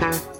Bye.